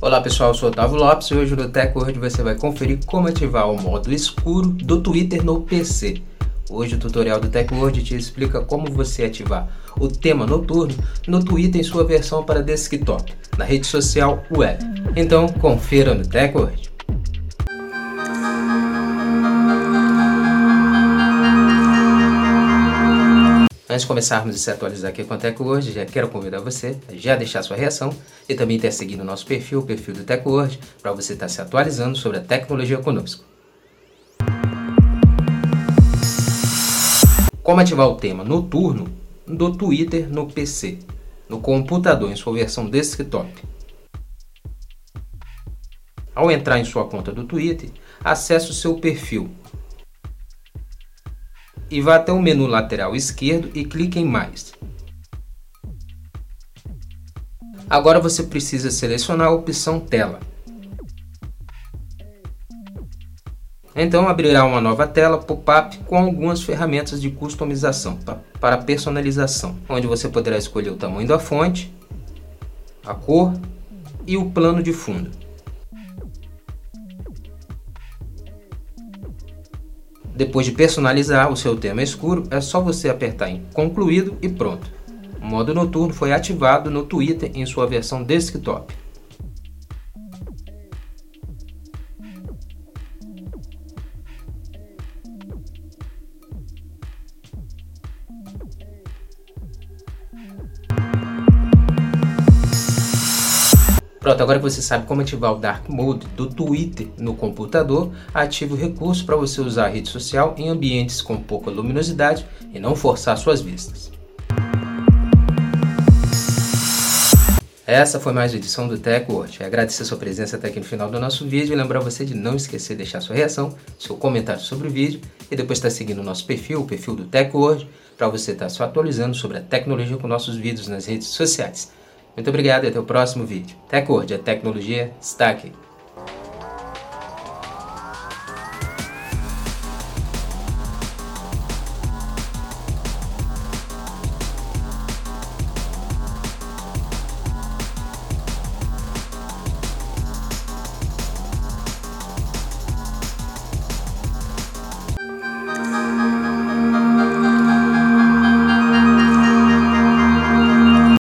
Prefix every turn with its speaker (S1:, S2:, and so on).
S1: Olá pessoal, eu sou Otávio Lopes e hoje no TechWord você vai conferir como ativar o modo escuro do Twitter no PC. Hoje o tutorial do TechWord te explica como você ativar o tema noturno no Twitter em sua versão para desktop, na rede social web. Então confira no TechWord. Antes de começarmos a se atualizar aqui com a TechWord, já quero convidar você a já deixar sua reação e também ter seguido o nosso perfil, o perfil do TechWord, para você estar se atualizando sobre a tecnologia conosco. Como ativar o tema noturno do Twitter no PC, no computador em sua versão desktop. Ao entrar em sua conta do Twitter, acesse o seu perfil e vá até o menu lateral esquerdo e clique em Mais. Agora você precisa selecionar a opção Tela. Então abrirá uma nova tela pop-up com algumas ferramentas de customização para personalização, onde você poderá escolher o tamanho da fonte, a cor e o plano de fundo. Depois de personalizar o seu tema escuro, é só você apertar em concluído e pronto. O modo noturno foi ativado no Twitter em sua versão desktop. Pronto, agora que você sabe como ativar o Dark Mode do Twitter no computador, ative o recurso para você usar a rede social em ambientes com pouca luminosidade e não forçar suas vistas. Essa foi mais uma edição do TechWord. Agradecer sua presença até aqui no final do nosso vídeo e lembrar você de não esquecer de deixar sua reação, seu comentário sobre o vídeo e depois estar seguindo o nosso perfil, o perfil do TechWord, para você estar se atualizando sobre a tecnologia com nossos vídeos nas redes sociais. Muito obrigado e até o próximo vídeo. TechWord, a tecnologia está aqui.